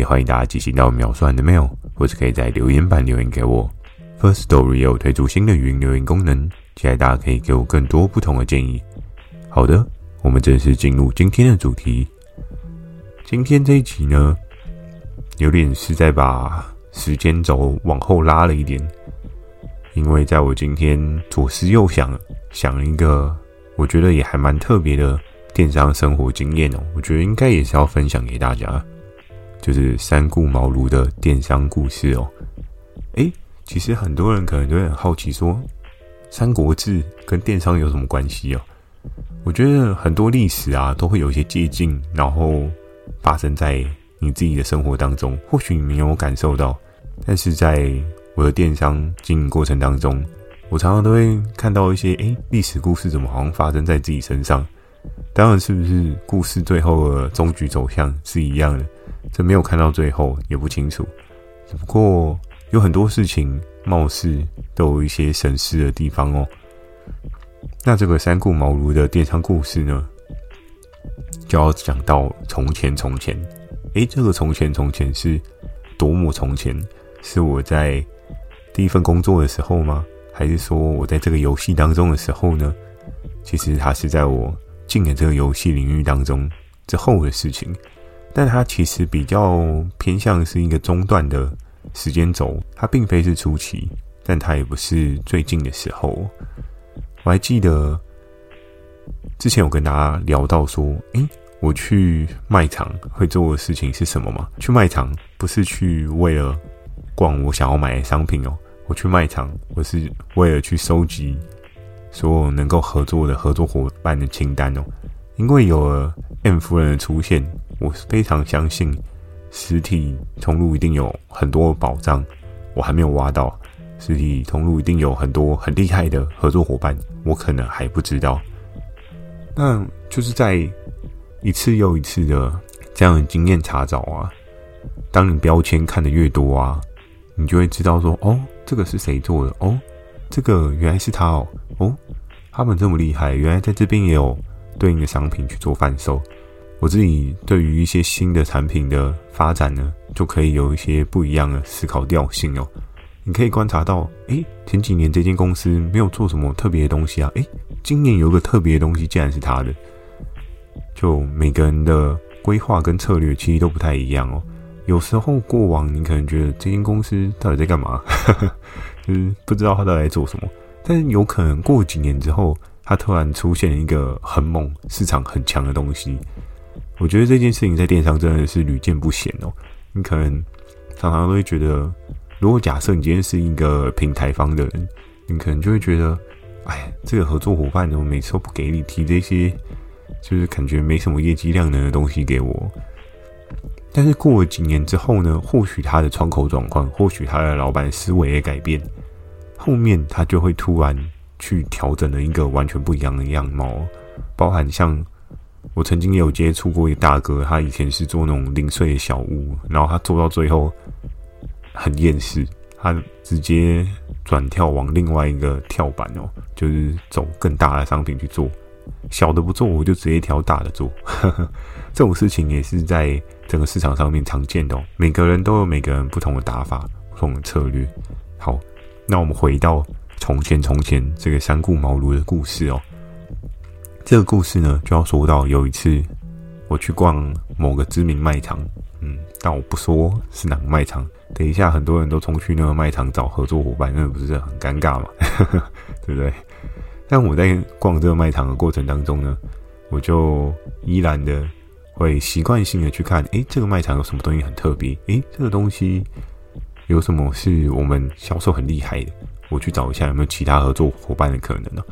也欢迎大家寄信到秒算的 mail，或者可以在留言板留言给我。First Story 有推出新的语音留言功能，期待大家可以给我更多不同的建议。好的，我们正式进入今天的主题。今天这一集呢，有点是在把时间轴往后拉了一点，因为在我今天左思右想，想了一个我觉得也还蛮特别的电商生活经验哦，我觉得应该也是要分享给大家。就是三顾茅庐的电商故事哦。诶，其实很多人可能都很好奇，说《三国志》跟电商有什么关系哦？我觉得很多历史啊，都会有一些接近，然后发生在你自己的生活当中。或许你没有感受到，但是在我的电商经营过程当中，我常常都会看到一些诶，历史故事怎么好像发生在自己身上？当然，是不是故事最后的终局走向是一样的？这没有看到最后，也不清楚。只不过有很多事情，貌似都有一些神似的地方哦。那这个三顾茅庐的电商故事呢，就要讲到从前从前。诶，这个从前从前是多么从前？是我在第一份工作的时候吗？还是说我在这个游戏当中的时候呢？其实它是在我进了这个游戏领域当中之后的事情。但它其实比较偏向是一个中段的时间轴，它并非是初期，但它也不是最近的时候。我还记得之前有跟大家聊到说，诶，我去卖场会做的事情是什么吗？去卖场不是去为了逛我想要买的商品哦，我去卖场我是为了去收集所有能够合作的合作伙伴的清单哦，因为有了 M 夫人的出现。我非常相信，实体通路一定有很多宝藏，我还没有挖到。实体通路一定有很多很厉害的合作伙伴，我可能还不知道。那就是在一次又一次的这样的经验查找啊，当你标签看得越多啊，你就会知道说，哦，这个是谁做的？哦，这个原来是他哦，哦，他们这么厉害，原来在这边也有对应的商品去做贩售。我自己对于一些新的产品的发展呢，就可以有一些不一样的思考调性哦。你可以观察到，诶，前几年这间公司没有做什么特别的东西啊，诶，今年有个特别的东西，竟然是他的。就每个人的规划跟策略其实都不太一样哦。有时候过往你可能觉得这间公司到底在干嘛，就是不知道他到底在做什么，但有可能过几年之后，他突然出现一个很猛、市场很强的东西。我觉得这件事情在电商真的是屡见不鲜哦。你可能常常都会觉得，如果假设你今天是一个平台方的人，你可能就会觉得，哎，这个合作伙伴怎么每次都不给你提这些，就是感觉没什么业绩量能的东西给我。但是过了几年之后呢，或许他的窗口转换，或许他的老板思维也改变，后面他就会突然去调整了一个完全不一样的样貌，包含像。我曾经有接触过一个大哥，他以前是做那种零碎的小物，然后他做到最后很厌世，他直接转跳往另外一个跳板哦，就是走更大的商品去做，小的不做，我就直接挑大的做。这种事情也是在整个市场上面常见的哦，每个人都有每个人不同的打法、不同的策略。好，那我们回到从前从前这个三顾茅庐的故事哦。这个故事呢，就要说到有一次我去逛某个知名卖场，嗯，但我不说是哪个卖场，等一下很多人都冲去那个卖场找合作伙伴，那不是很尴尬吗？对不对？但我在逛这个卖场的过程当中呢，我就依然的会习惯性的去看，诶，这个卖场有什么东西很特别？诶，这个东西有什么是我们销售很厉害的？我去找一下有没有其他合作伙伴的可能呢？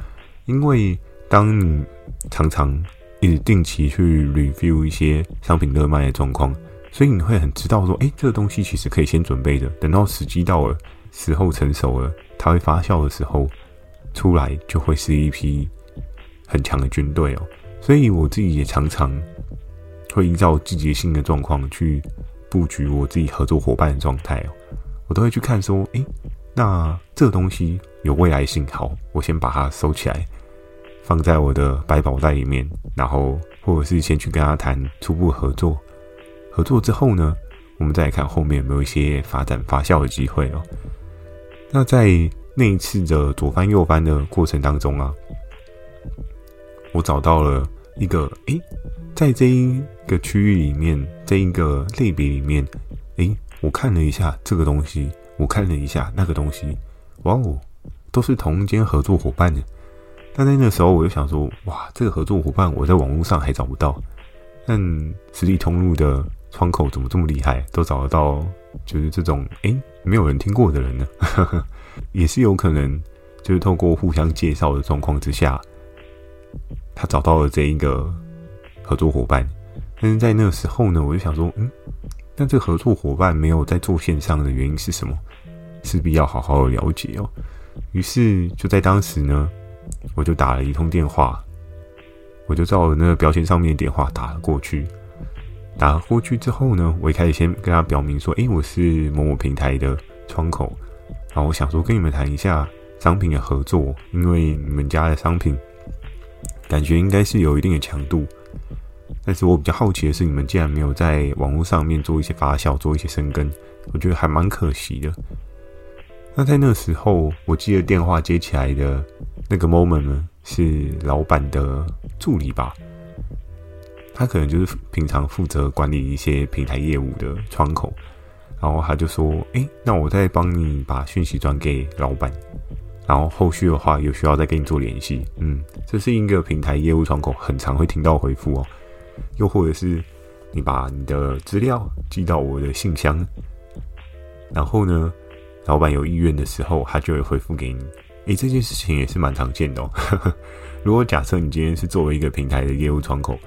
因为当你常常一直定期去 review 一些商品热卖的状况，所以你会很知道说，哎，这个东西其实可以先准备的，等到时机到了，时候成熟了，它会发酵的时候，出来就会是一批很强的军队哦。所以我自己也常常会依照季节性的状况去布局我自己合作伙伴的状态哦。我都会去看说，哎，那这个东西有未来性，好，我先把它收起来，放在我的百宝袋里面，然后或者是先去跟他谈初步合作。合作之后呢，我们再看后面有没有一些发展发酵的机会哦。那在那一次的左翻右翻的过程当中啊，我找到了一个诶，在这一个区域里面，这一个类别里面，诶，我看了一下这个东西，我看了一下那个东西，哇哦，都是同间合作伙伴的。但在那时候，我就想说，哇，这个合作伙伴我在网络上还找不到，但实体通路的。窗口怎么这么厉害，都找得到？就是这种哎，没有人听过的人呢，也是有可能，就是透过互相介绍的状况之下，他找到了这一个合作伙伴。但是在那个时候呢，我就想说，嗯，那这个合作伙伴没有在做线上的原因是什么？势必要好好的了解哦。于是就在当时呢，我就打了一通电话，我就照着那个标签上面的电话打了过去。打了过去之后呢，我一开始先跟他表明说：“诶，我是某某平台的窗口，然后我想说跟你们谈一下商品的合作，因为你们家的商品感觉应该是有一定的强度，但是我比较好奇的是，你们竟然没有在网络上面做一些发酵，做一些生根，我觉得还蛮可惜的。那在那时候，我记得电话接起来的那个 moment 呢，是老板的助理吧。”他可能就是平常负责管理一些平台业务的窗口，然后他就说：“诶，那我再帮你把讯息转给老板，然后后续的话有需要再跟你做联系。”嗯，这是一个平台业务窗口很常会听到回复哦。又或者是你把你的资料寄到我的信箱，然后呢，老板有意愿的时候，他就会回复给你。诶，这件事情也是蛮常见的哦。如果假设你今天是作为一个平台的业务窗口，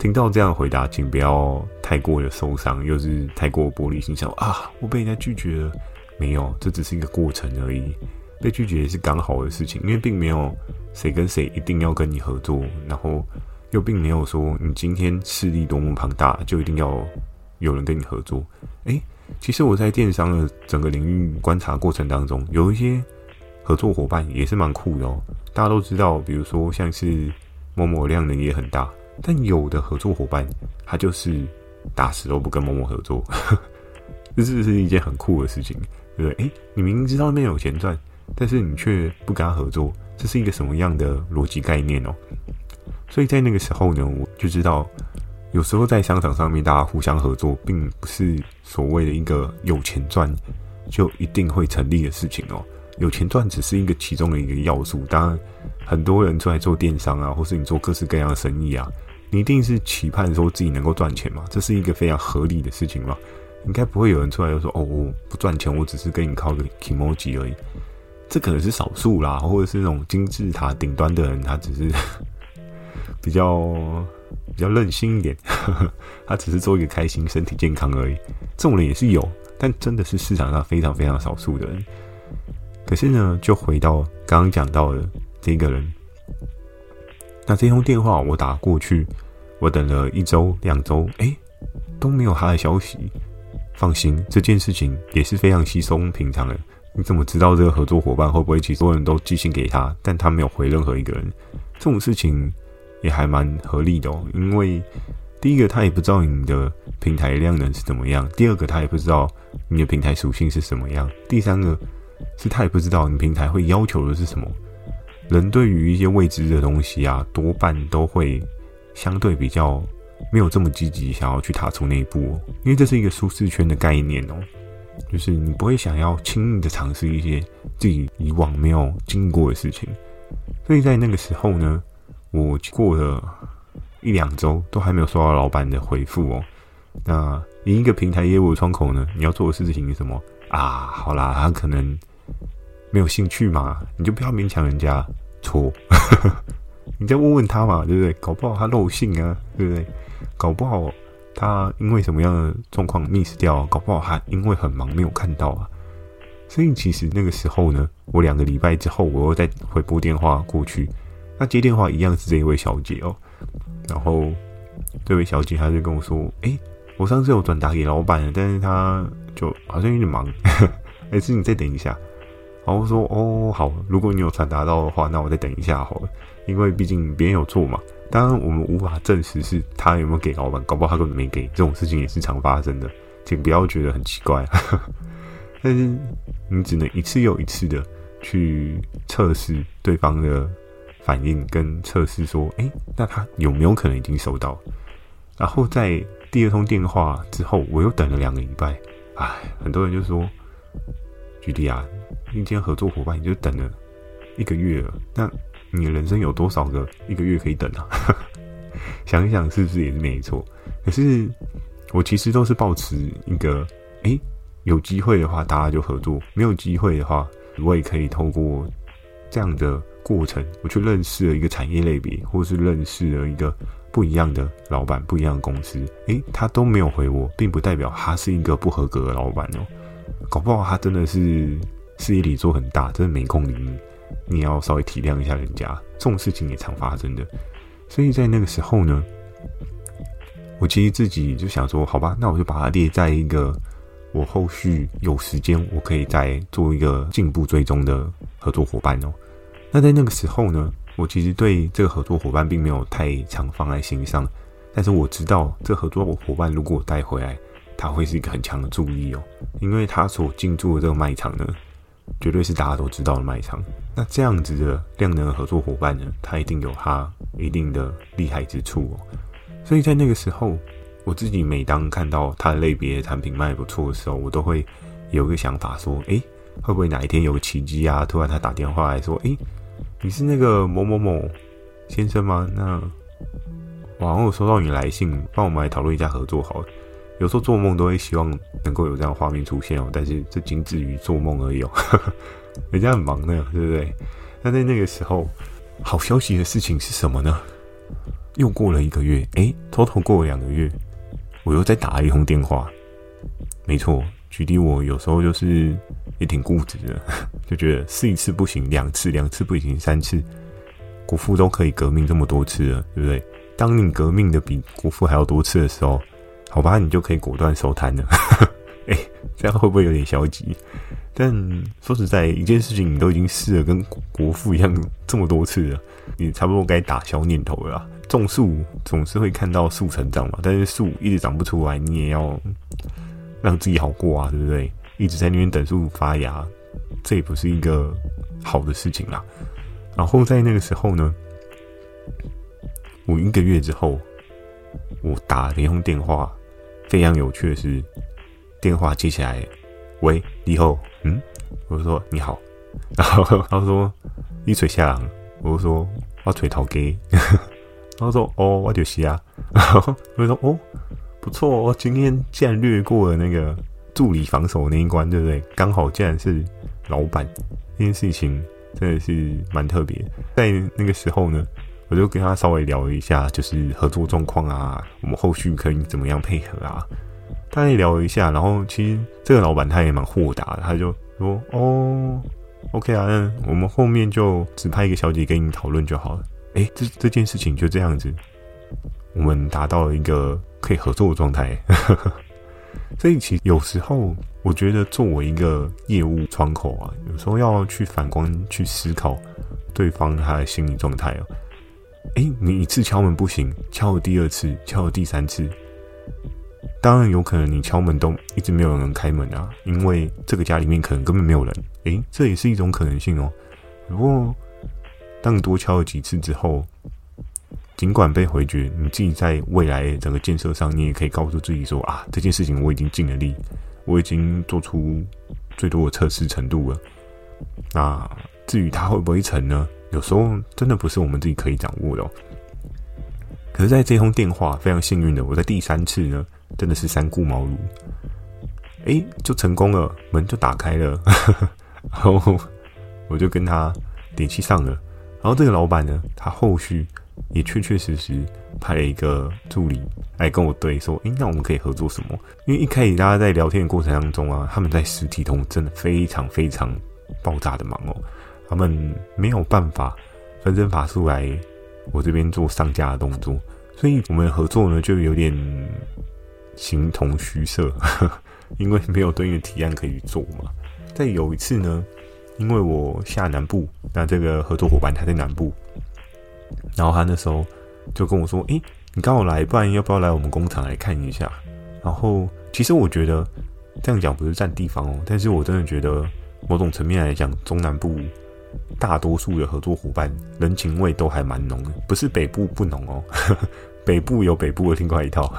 听到这样的回答，请不要太过的受伤，又是太过玻璃心，想啊，我被人家拒绝了。没有，这只是一个过程而已。被拒绝也是刚好的事情，因为并没有谁跟谁一定要跟你合作，然后又并没有说你今天势力多么庞大，就一定要有人跟你合作。诶，其实我在电商的整个领域观察过程当中，有一些合作伙伴也是蛮酷的哦。大家都知道，比如说像是某某量能也很大。但有的合作伙伴，他就是打死都不跟某某合作，这是是一件很酷的事情，对不对？诶，你明知道那边有钱赚，但是你却不跟他合作，这是一个什么样的逻辑概念哦？所以在那个时候呢，我就知道，有时候在商场上面大家互相合作，并不是所谓的一个有钱赚就一定会成立的事情哦。有钱赚只是一个其中的一个要素，当然很多人出来做电商啊，或是你做各式各样的生意啊。你一定是期盼说自己能够赚钱嘛？这是一个非常合理的事情嘛？应该不会有人出来就说：“哦，我不赚钱，我只是跟你靠个 kimoji 而已。”这可能是少数啦，或者是那种金字塔顶端的人，他只是 比较比较任性一点，他只是做一个开心、身体健康而已。这种人也是有，但真的是市场上非常非常少数的人。可是呢，就回到刚刚讲到的这个人。那这通电话我打过去，我等了一周、两周，哎，都没有他的消息。放心，这件事情也是非常稀松平常的。你怎么知道这个合作伙伴会不会其实所有人都寄信给他，但他没有回任何一个人？这种事情也还蛮合理的哦。因为第一个，他也不知道你的平台量能是怎么样；第二个，他也不知道你的平台属性是什么样；第三个，是他也不知道你平台会要求的是什么。人对于一些未知的东西啊，多半都会相对比较没有这么积极，想要去踏出那一步哦，因为这是一个舒适圈的概念哦，就是你不会想要轻易的尝试一些自己以往没有经历过的事情。所以在那个时候呢，我过了一两周都还没有收到老板的回复哦。那以一个平台业务的窗口呢，你要做的事情是什么啊？好啦，他可能。没有兴趣嘛，你就不要勉强人家。错，你再问问他嘛，对不对？搞不好他漏信啊，对不对？搞不好他因为什么样的状况 miss 掉？搞不好还因为很忙没有看到啊。所以其实那个时候呢，我两个礼拜之后，我又再回拨电话过去，那接电话一样是这一位小姐哦。然后这位小姐她就跟我说：“诶，我上次有转达给老板了，但是他就好像有点忙，还是你再等一下。”然后说：“哦，好，如果你有传达到的话，那我再等一下好了，因为毕竟别人有做嘛。当然我们无法证实是他有没有给老板，搞不好他根本没给，这种事情也是常发生的，请不要觉得很奇怪。但是。”你只能一次又一次的去测试对方的反应，跟测试说，哎，那他有没有可能已经收到？然后再第二通电话之后，我又等了两个礼拜。哎，很多人就说，举例啊，今天合作伙伴你就等了一个月了，那你人生有多少个一个月可以等啊？想一想，是不是也是没错？可是我其实都是保持一个，哎。有机会的话，大家就合作；没有机会的话，我也可以透过这样的过程，我去认识了一个产业类别，或是认识了一个不一样的老板、不一样的公司。诶，他都没有回我，并不代表他是一个不合格的老板哦。搞不好他真的是事业里做很大，真的没空理你。你要稍微体谅一下人家，这种事情也常发生的。所以在那个时候呢，我其实自己就想说，好吧，那我就把它列在一个。我后续有时间，我可以再做一个进步追踪的合作伙伴哦。那在那个时候呢，我其实对这个合作伙伴并没有太常放在心上，但是我知道这合作伙伴如果带回来，他会是一个很强的助力哦，因为他所进驻的这个卖场呢，绝对是大家都知道的卖场。那这样子的量能的合作伙伴呢，他一定有他一定的厉害之处哦。所以在那个时候。我自己每当看到他的类别的产品卖不错的时候，我都会有一个想法，说：诶，会不会哪一天有个奇迹啊？突然他打电话来说：诶，你是那个某某某先生吗？那我好像有收到你来信，帮我们来讨论一下合作好了。有时候做梦都会希望能够有这样画面出现哦，但是这仅止于做梦而已哦。人家很忙的，对不对？那在那个时候，好消息的事情是什么呢？又过了一个月，诶，偷偷过了两个月。我又再打了一通电话，没错，举例我有时候就是也挺固执的，就觉得试一次不行，两次两次不行，三次，国父都可以革命这么多次了，对不对？当你革命的比国父还要多次的时候，好吧，你就可以果断收摊了。哎，这样会不会有点消极？但说实在，一件事情你都已经试了，跟国父一样这么多次了，你差不多该打消念头了。种树总是会看到树成长嘛，但是树一直长不出来，你也要让自己好过啊，对不对？一直在那边等树发芽，这也不是一个好的事情啦。然后在那个时候呢，我一个月之后，我打了一通电话，非常有趣的是，电话接起来，喂，你好，嗯，我说你好，然后他说你吹啥？我说我吹头鸡。然后说：“哦，我就是啊。”然后我说：“哦，不错哦，今天竟然略过了那个助理防守那一关，对不对？刚好竟然是老板，这件事情真的是蛮特别。在那个时候呢，我就跟他稍微聊了一下，就是合作状况啊，我们后续可以怎么样配合啊？大概聊了一下，然后其实这个老板他也蛮豁达的，他就说：‘哦，OK 啊，那我们后面就只派一个小姐跟你讨论就好了。’哎，这这件事情就这样子，我们达到了一个可以合作的状态。所以其实有时候，我觉得作为一个业务窗口啊，有时候要去反观去思考对方他的心理状态哦。哎，你一次敲门不行，敲了第二次，敲了第三次，当然有可能你敲门都一直没有人开门啊，因为这个家里面可能根本没有人。哎，这也是一种可能性哦。不过。当你多敲了几次之后，尽管被回绝，你自己在未来整个建设上，你也可以告诉自己说：啊，这件事情我已经尽了力，我已经做出最多的测试程度了。那至于它会不会成呢？有时候真的不是我们自己可以掌握的。可是，在这通电话非常幸运的，我在第三次呢，真的是三顾茅庐，哎，就成功了，门就打开了，然后我就跟他联系上了。然后这个老板呢，他后续也确确实实派了一个助理来跟我对说：“诶，那我们可以合作什么？”因为一开始大家在聊天的过程当中啊，他们在实体通真的非常非常爆炸的忙哦，他们没有办法分身乏术来我这边做上架的动作，所以我们合作呢就有点形同虚设，因为没有对应的提案可以做嘛。在有一次呢，因为我下南部，那这个合作伙伴他在南部。然后他那时候就跟我说：“诶，你刚好来，不然要不要来我们工厂来看一下？”然后其实我觉得这样讲不是占地方哦，但是我真的觉得某种层面来讲，中南部大多数的合作伙伴人情味都还蛮浓的，不是北部不浓哦，北部有北部的另外一套，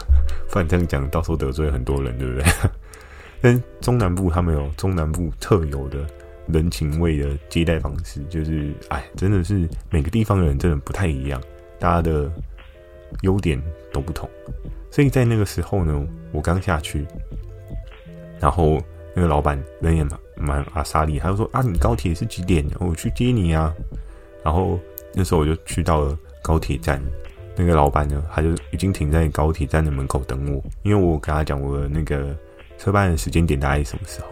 不然这样讲到时候得罪很多人，对不对？但中南部他们有中南部特有的。人情味的接待方式，就是哎，真的是每个地方的人真的不太一样，大家的优点都不同。所以在那个时候呢，我刚下去，然后那个老板人也蛮蛮阿莎力，他就说啊，你高铁是几点？我去接你啊。然后那时候我就去到了高铁站，那个老板呢，他就已经停在高铁站的门口等我，因为我跟他讲我的那个车班的时间点大概什么时候。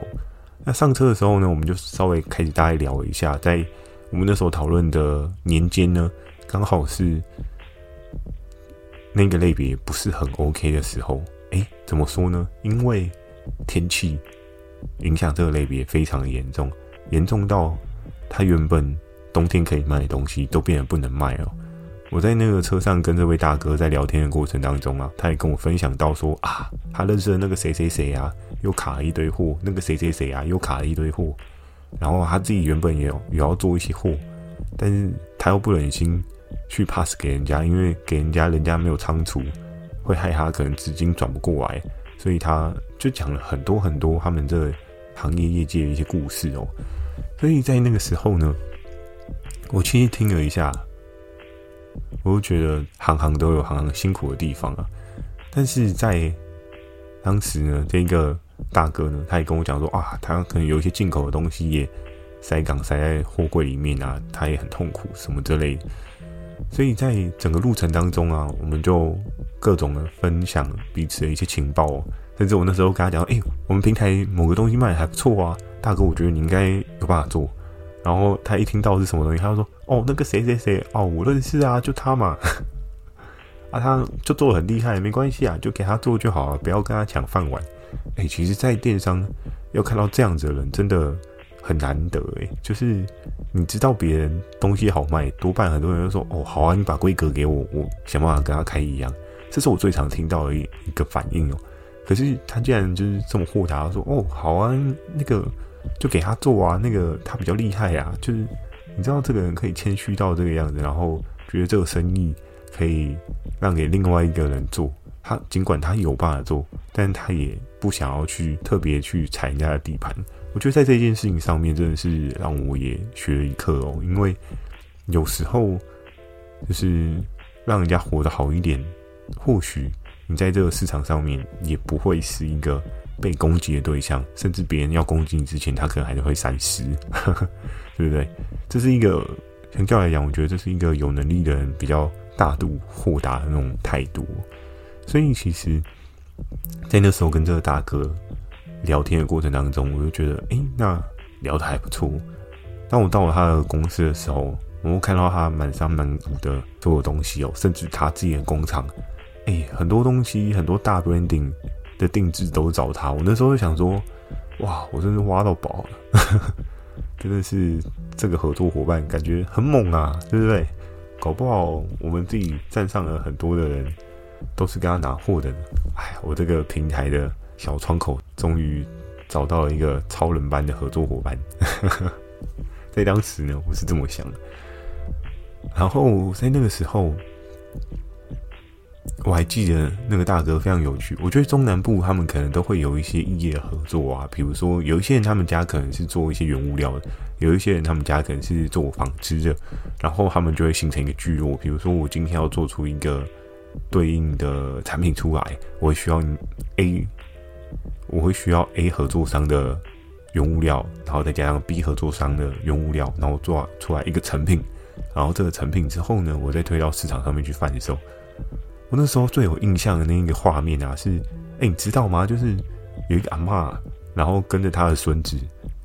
那上车的时候呢，我们就稍微开始大概聊一下，在我们那时候讨论的年间呢，刚好是那个类别不是很 OK 的时候。诶，怎么说呢？因为天气影响这个类别非常严重，严重到它原本冬天可以卖的东西都变得不能卖了。我在那个车上跟这位大哥在聊天的过程当中啊，他也跟我分享到说啊，他认识的那个谁谁谁啊，又卡了一堆货，那个谁谁谁啊，又卡了一堆货，然后他自己原本也有也要做一些货，但是他又不忍心去 pass 给人家，因为给人家人家没有仓储，会害他可能资金转不过来，所以他就讲了很多很多他们这个行业业界的一些故事哦。所以在那个时候呢，我其实听了一下。我就觉得行行都有行行辛苦的地方啊，但是在当时呢，这个大哥呢，他也跟我讲说啊，他可能有一些进口的东西也塞港塞在货柜里面啊，他也很痛苦什么之类。所以在整个路程当中啊，我们就各种的分享彼此的一些情报，甚至我那时候跟他讲，哎，我们平台某个东西卖的还不错啊，大哥，我觉得你应该有办法做。然后他一听到是什么东西，他就说：“哦，那个谁谁谁，哦，我认识啊，就他嘛。啊，他就做得很厉害，没关系啊，就给他做就好了，不要跟他抢饭碗。哎，其实，在电商要看到这样子的人，真的很难得哎。就是你知道别人东西好卖，多半很多人都说：哦，好啊，你把规格给我，我想办法跟他开一样。这是我最常听到的一一个反应哦。可是他竟然就是这么豁达，说：哦，好啊，那个。”就给他做啊，那个他比较厉害啊，就是你知道这个人可以谦虚到这个样子，然后觉得这个生意可以让给另外一个人做，他尽管他有办法做，但他也不想要去特别去踩人家的地盘。我觉得在这件事情上面真的是让我也学了一课哦，因为有时候就是让人家活得好一点，或许你在这个市场上面也不会是一个。被攻击的对象，甚至别人要攻击你之前，他可能还是会闪失，对不对？这是一个相较来讲，我觉得这是一个有能力的人比较大度豁达的那种态度。所以其实，在那时候跟这个大哥聊天的过程当中，我就觉得，哎，那聊得还不错。当我到了他的公司的时候，我看到他满山满谷的所有东西哦，甚至他自己的工厂，哎，很多东西，很多大 branding。的定制都找他，我那时候就想说，哇，我真是挖到宝了，真的是这个合作伙伴感觉很猛啊，对不对？搞不好我们自己站上了很多的人，都是跟他拿货的。哎，我这个平台的小窗口终于找到了一个超人般的合作伙伴，在当时呢，我是这么想的。然后在那个时候。我还记得那个大哥非常有趣，我觉得中南部他们可能都会有一些异业合作啊，比如说有一些人他们家可能是做一些原物料的，有一些人他们家可能是做纺织的，然后他们就会形成一个聚落。比如说我今天要做出一个对应的产品出来，我会需要 A，我会需要 A 合作商的原物料，然后再加上 B 合作商的原物料，然后做出来一个成品。然后这个成品之后呢，我再推到市场上面去贩售。我那时候最有印象的那一个画面啊，是，哎，你知道吗？就是有一个阿嬷，然后跟着他的孙子，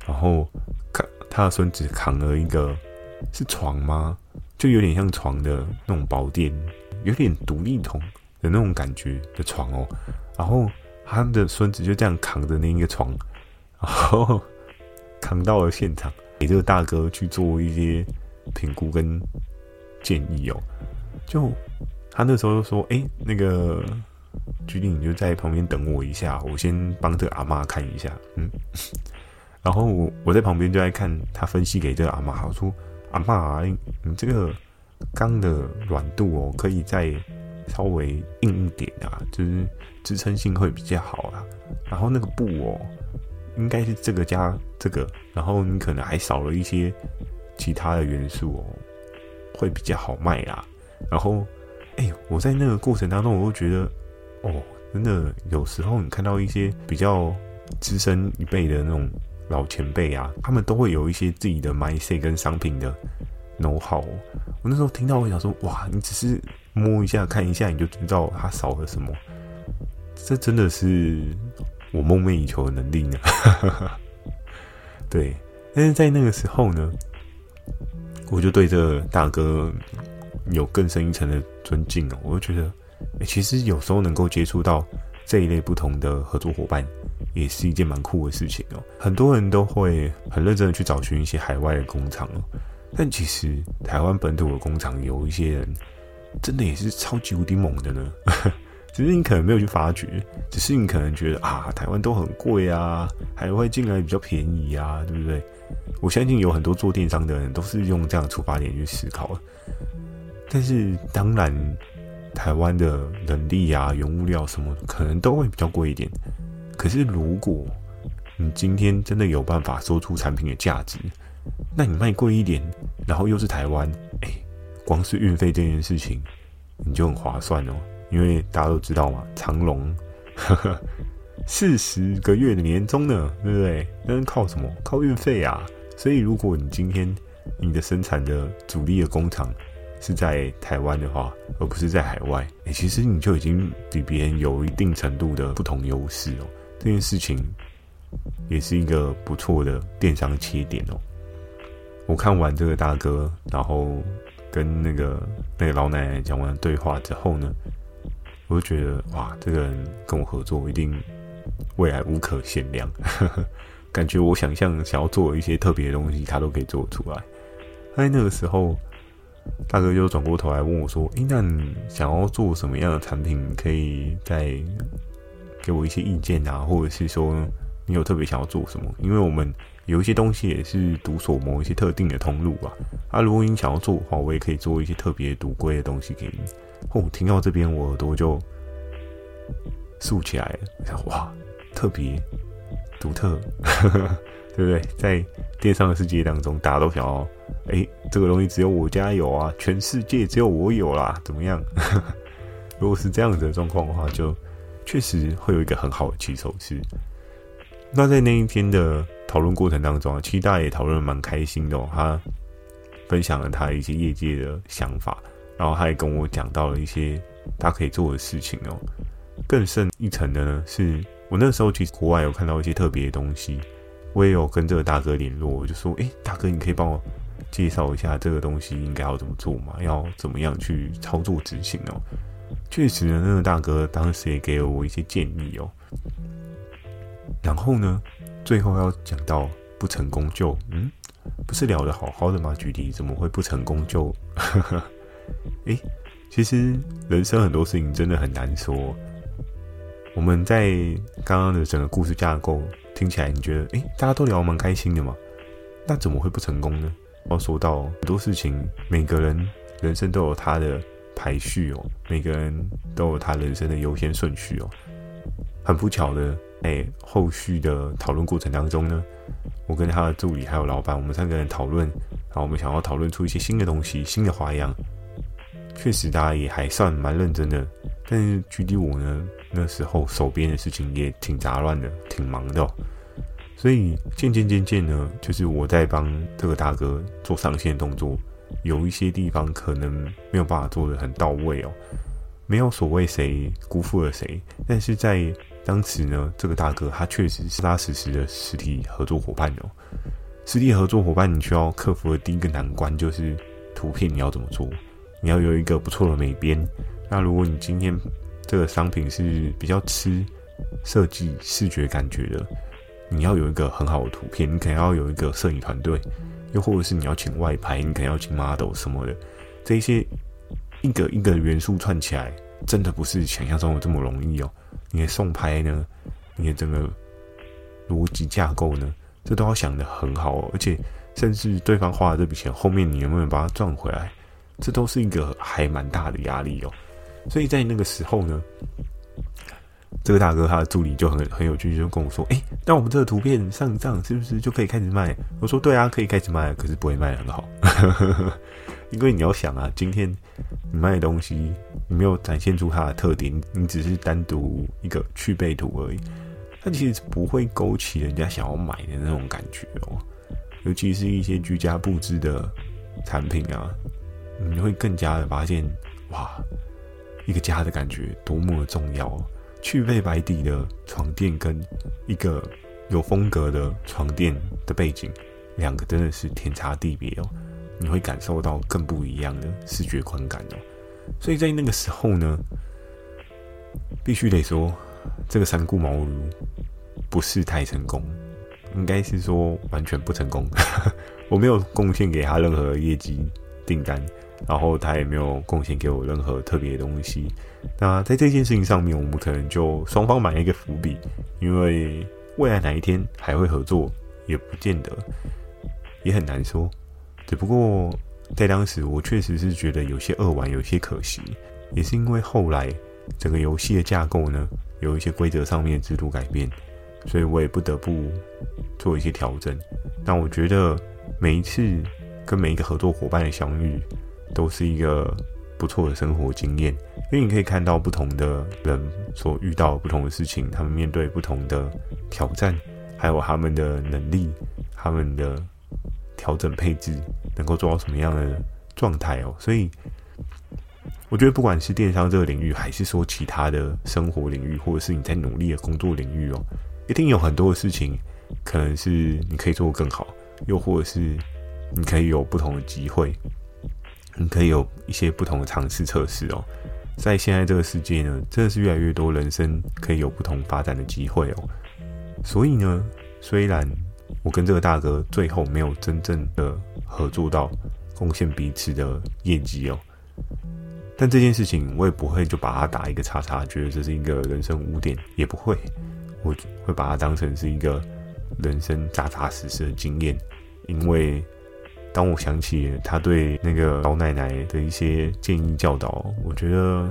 然后扛他的孙子扛了一个是床吗？就有点像床的那种宝殿，有点独立桶的那种感觉的床哦。然后他的孙子就这样扛着那一个床，然后扛到了现场，给这个大哥去做一些评估跟建议哦。就他那时候说：“哎，那个居弟你就在旁边等我一下，我先帮这个阿妈看一下。”嗯，然后我我在旁边就在看他分析给这个阿妈，他说。阿嬷，你这个钢的软度哦，可以再稍微硬一点啊，就是支撑性会比较好啊。然后那个布哦，应该是这个加这个，然后你可能还少了一些其他的元素哦，会比较好卖啦。然后，哎，我在那个过程当中，我会觉得，哦，真的有时候你看到一些比较资深一辈的那种。老前辈啊，他们都会有一些自己的 mindset 跟商品的 know how。我那时候听到，我想说，哇，你只是摸一下、看一下，你就知道它少了什么。这真的是我梦寐以求的能力呢。对，但是在那个时候呢，我就对这大哥有更深一层的尊敬了。我就觉得，欸，其实有时候能够接触到这一类不同的合作伙伴。也是一件蛮酷的事情哦。很多人都会很认真的去找寻一些海外的工厂哦，但其实台湾本土的工厂有一些人真的也是超级无敌猛的呢。只是你可能没有去发掘，只是你可能觉得啊，台湾都很贵啊，海外进来比较便宜啊，对不对？我相信有很多做电商的人都是用这样的出发点去思考。但是当然，台湾的人力啊、原物料什么可能都会比较贵一点。可是，如果你今天真的有办法说出产品的价值，那你卖贵一点，然后又是台湾，哎，光是运费这件事情，你就很划算哦。因为大家都知道嘛，长隆，呵 呵四十个月的年终呢，对不对？那是靠什么？靠运费啊。所以，如果你今天你的生产的主力的工厂是在台湾的话，而不是在海外，哎，其实你就已经比别人有一定程度的不同优势哦。这件事情也是一个不错的电商切点哦。我看完这个大哥，然后跟那个那个老奶奶讲完对话之后呢，我就觉得哇，这个人跟我合作一定未来无可限量。感觉我想象想要做一些特别的东西，他都可以做出来。在那个时候，大哥就转过头来问我说：“诶，那你想要做什么样的产品？可以在？”给我一些意见啊，或者是说你有特别想要做什么？因为我们有一些东西也是独锁某一些特定的通路吧。啊，如果你想要做的话，我也可以做一些特别独归的东西给你。哦，听到这边我耳朵就竖起来了，哇，特别独特，对不对？在电商的世界当中，大家都想要，哎，这个东西只有我家有啊，全世界只有我有啦，怎么样？如果是这样子的状况的话，就。确实会有一个很好的起手式。那在那一天的讨论过程当中啊，其实大家也讨论蛮开心的哦。他分享了他一些业界的想法，然后他也跟我讲到了一些他可以做的事情哦。更深一层的呢，是我那时候其实国外有看到一些特别的东西，我也有跟这个大哥联络，我就说：“诶，大哥，你可以帮我介绍一下这个东西应该要怎么做吗？要怎么样去操作执行哦？”确实呢，那个大哥当时也给了我一些建议哦。然后呢，最后要讲到不成功就嗯，不是聊得好好的吗？具体怎么会不成功就？哎，其实人生很多事情真的很难说。我们在刚刚的整个故事架构听起来，你觉得哎，大家都聊得蛮开心的嘛？那怎么会不成功呢？要说到很多事情，每个人人生都有他的。排序哦，每个人都有他人生的优先顺序哦。很不巧的，哎，后续的讨论过程当中呢，我跟他的助理还有老板，我们三个人讨论，然后我们想要讨论出一些新的东西、新的花样。确实，大家也还算蛮认真的，但是，G D 我呢，那时候手边的事情也挺杂乱的，挺忙的哦。所以渐渐渐渐呢，就是我在帮这个大哥做上线动作。有一些地方可能没有办法做得很到位哦，没有所谓谁辜负了谁，但是在当时呢，这个大哥他确实是踏实实的实体合作伙伴哦。实体合作伙伴，你需要克服的第一个难关就是图片你要怎么做？你要有一个不错的美编。那如果你今天这个商品是比较吃设计视觉感觉的，你要有一个很好的图片，你可能要有一个摄影团队，又或者是你要请外拍，你可能要请 model 什么的，这一些一个一个元素串起来，真的不是想象中的这么容易哦。你的送拍呢，你的整个逻辑架构呢，这都要想得很好哦，而且甚至对方花了这笔钱，后面你能不能把它赚回来，这都是一个还蛮大的压力哦。所以在那个时候呢，这个大哥他的助理就很很有趣，就跟我说：“哎，那我们这个图片上账是不是就可以开始卖？”我说：“对啊，可以开始卖，可是不会卖得很好，因为你要想啊，今天你卖的东西，你没有展现出它的特点，你只是单独一个去背图而已，它其实不会勾起人家想要买的那种感觉哦。尤其是一些居家布置的产品啊，你会更加的发现，哇！”一个家的感觉多么的重要哦！去背白底的床垫跟一个有风格的床垫的背景，两个真的是天差地别哦。你会感受到更不一样的视觉观感哦。所以在那个时候呢，必须得说，这个三顾茅庐不是太成功，应该是说完全不成功。我没有贡献给他任何业绩订单。然后他也没有贡献给我任何特别的东西。那在这件事情上面，我们可能就双方埋一个伏笔，因为未来哪一天还会合作，也不见得，也很难说。只不过在当时，我确实是觉得有些扼腕，有些可惜，也是因为后来整个游戏的架构呢，有一些规则上面的制度改变，所以我也不得不做一些调整。但我觉得每一次跟每一个合作伙伴的相遇，都是一个不错的生活经验，因为你可以看到不同的人所遇到不同的事情，他们面对不同的挑战，还有他们的能力、他们的调整配置，能够做到什么样的状态哦。所以，我觉得不管是电商这个领域，还是说其他的生活领域，或者是你在努力的工作领域哦，一定有很多的事情，可能是你可以做得更好，又或者是你可以有不同的机会。你可以有一些不同的尝试测试哦，在现在这个世界呢，真的是越来越多人生可以有不同发展的机会哦。所以呢，虽然我跟这个大哥最后没有真正的合作到贡献彼此的业绩哦，但这件事情我也不会就把它打一个叉叉，觉得这是一个人生污点，也不会，我会把它当成是一个人生扎扎实实的经验，因为。当我想起他对那个老奶奶的一些建议教导，我觉得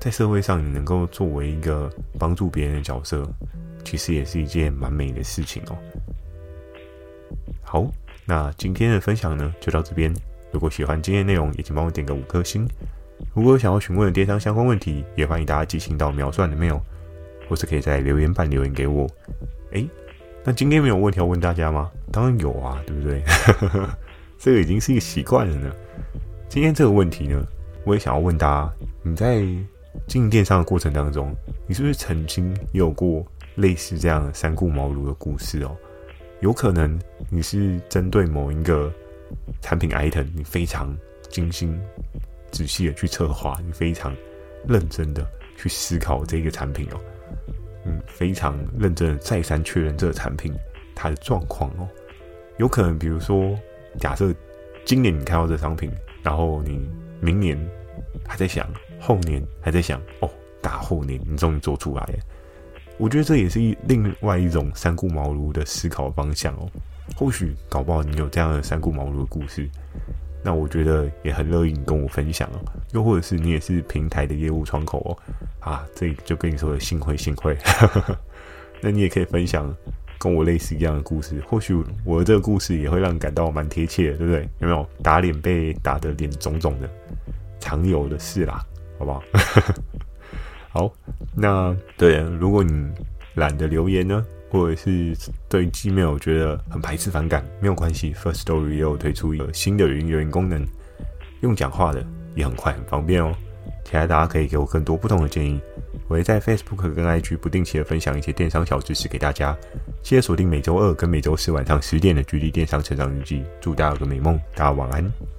在社会上你能够作为一个帮助别人的角色，其实也是一件蛮美的事情哦。好，那今天的分享呢，就到这边。如果喜欢今天内容，也请帮我点个五颗星。如果有想要询问的电商相关问题，也欢迎大家寄信到描述栏的 mail，或是可以在留言板留言给我。诶那今天没有问题要问大家吗？当然有啊，对不对？这个已经是一个习惯了呢。今天这个问题呢，我也想要问大家：你在经营电商的过程当中，你是不是曾经有过类似这样三顾茅庐的故事哦？有可能你是针对某一个产品 item，你非常精心、仔细的去策划，你非常认真的去思考这个产品哦。非常认真的再三确认这个产品它的状况哦。有可能，比如说，假设今年你看到这商品，然后你明年还在想，后年还在想，哦，大后年你终于做出来了。我觉得这也是一另外一种三顾茅庐的思考方向哦。或许搞不好你有这样的三顾茅庐的故事。那我觉得也很乐意你跟我分享哦，又或者是你也是平台的业务窗口哦，啊，这就跟你说的幸会幸会，那你也可以分享跟我类似一样的故事，或许我的这个故事也会让你感到蛮贴切的，对不对？有没有打脸被打得脸肿肿的，常有的事啦，好不好？好，那对，如果你懒得留言呢，或者是对 Gmail 觉得很排斥反感，没有关系，First Story 也有推出一个新的语音留言功能，用讲话的也很快很方便哦。期待大家可以给我更多不同的建议，我会在 Facebook 跟 IG 不定期的分享一些电商小知识给大家。记得锁定每周二跟每周四晚上十点的《距离电商成长日记》，祝大家有个美梦，大家晚安。